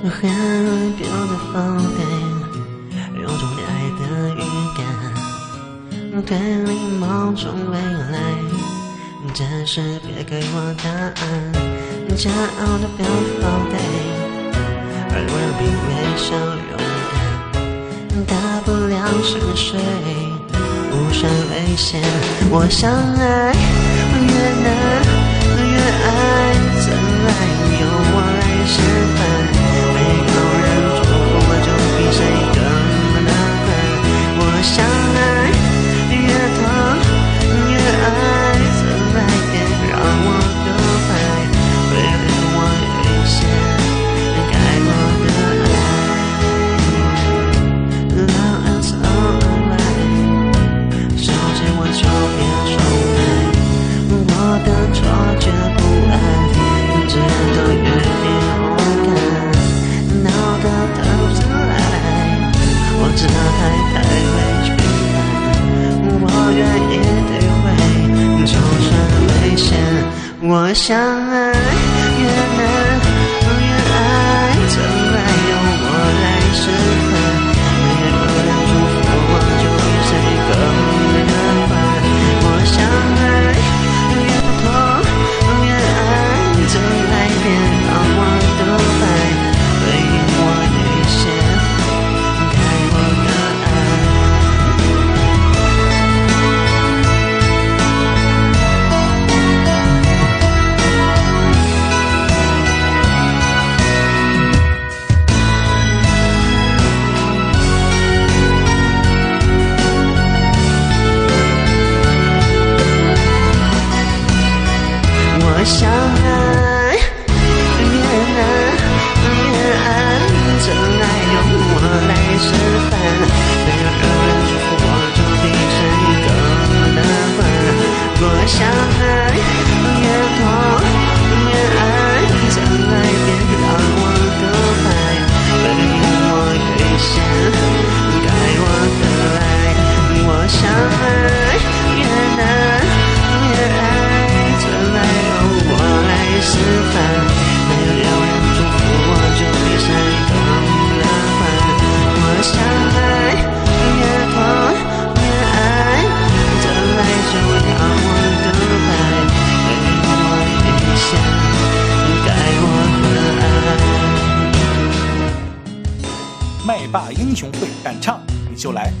High Beautiful Day，有种恋爱的预感，对你某种未来，暂时别给我答案。骄傲的 Beautiful Day，而我比微笑勇敢，大不了沉睡，无算危险。我想爱越难。我想爱相爱，恋爱，恋爱，真爱用我来示范。没有人祝福我就变成一个大坏。我想爱。麦霸英雄会敢唱你就来。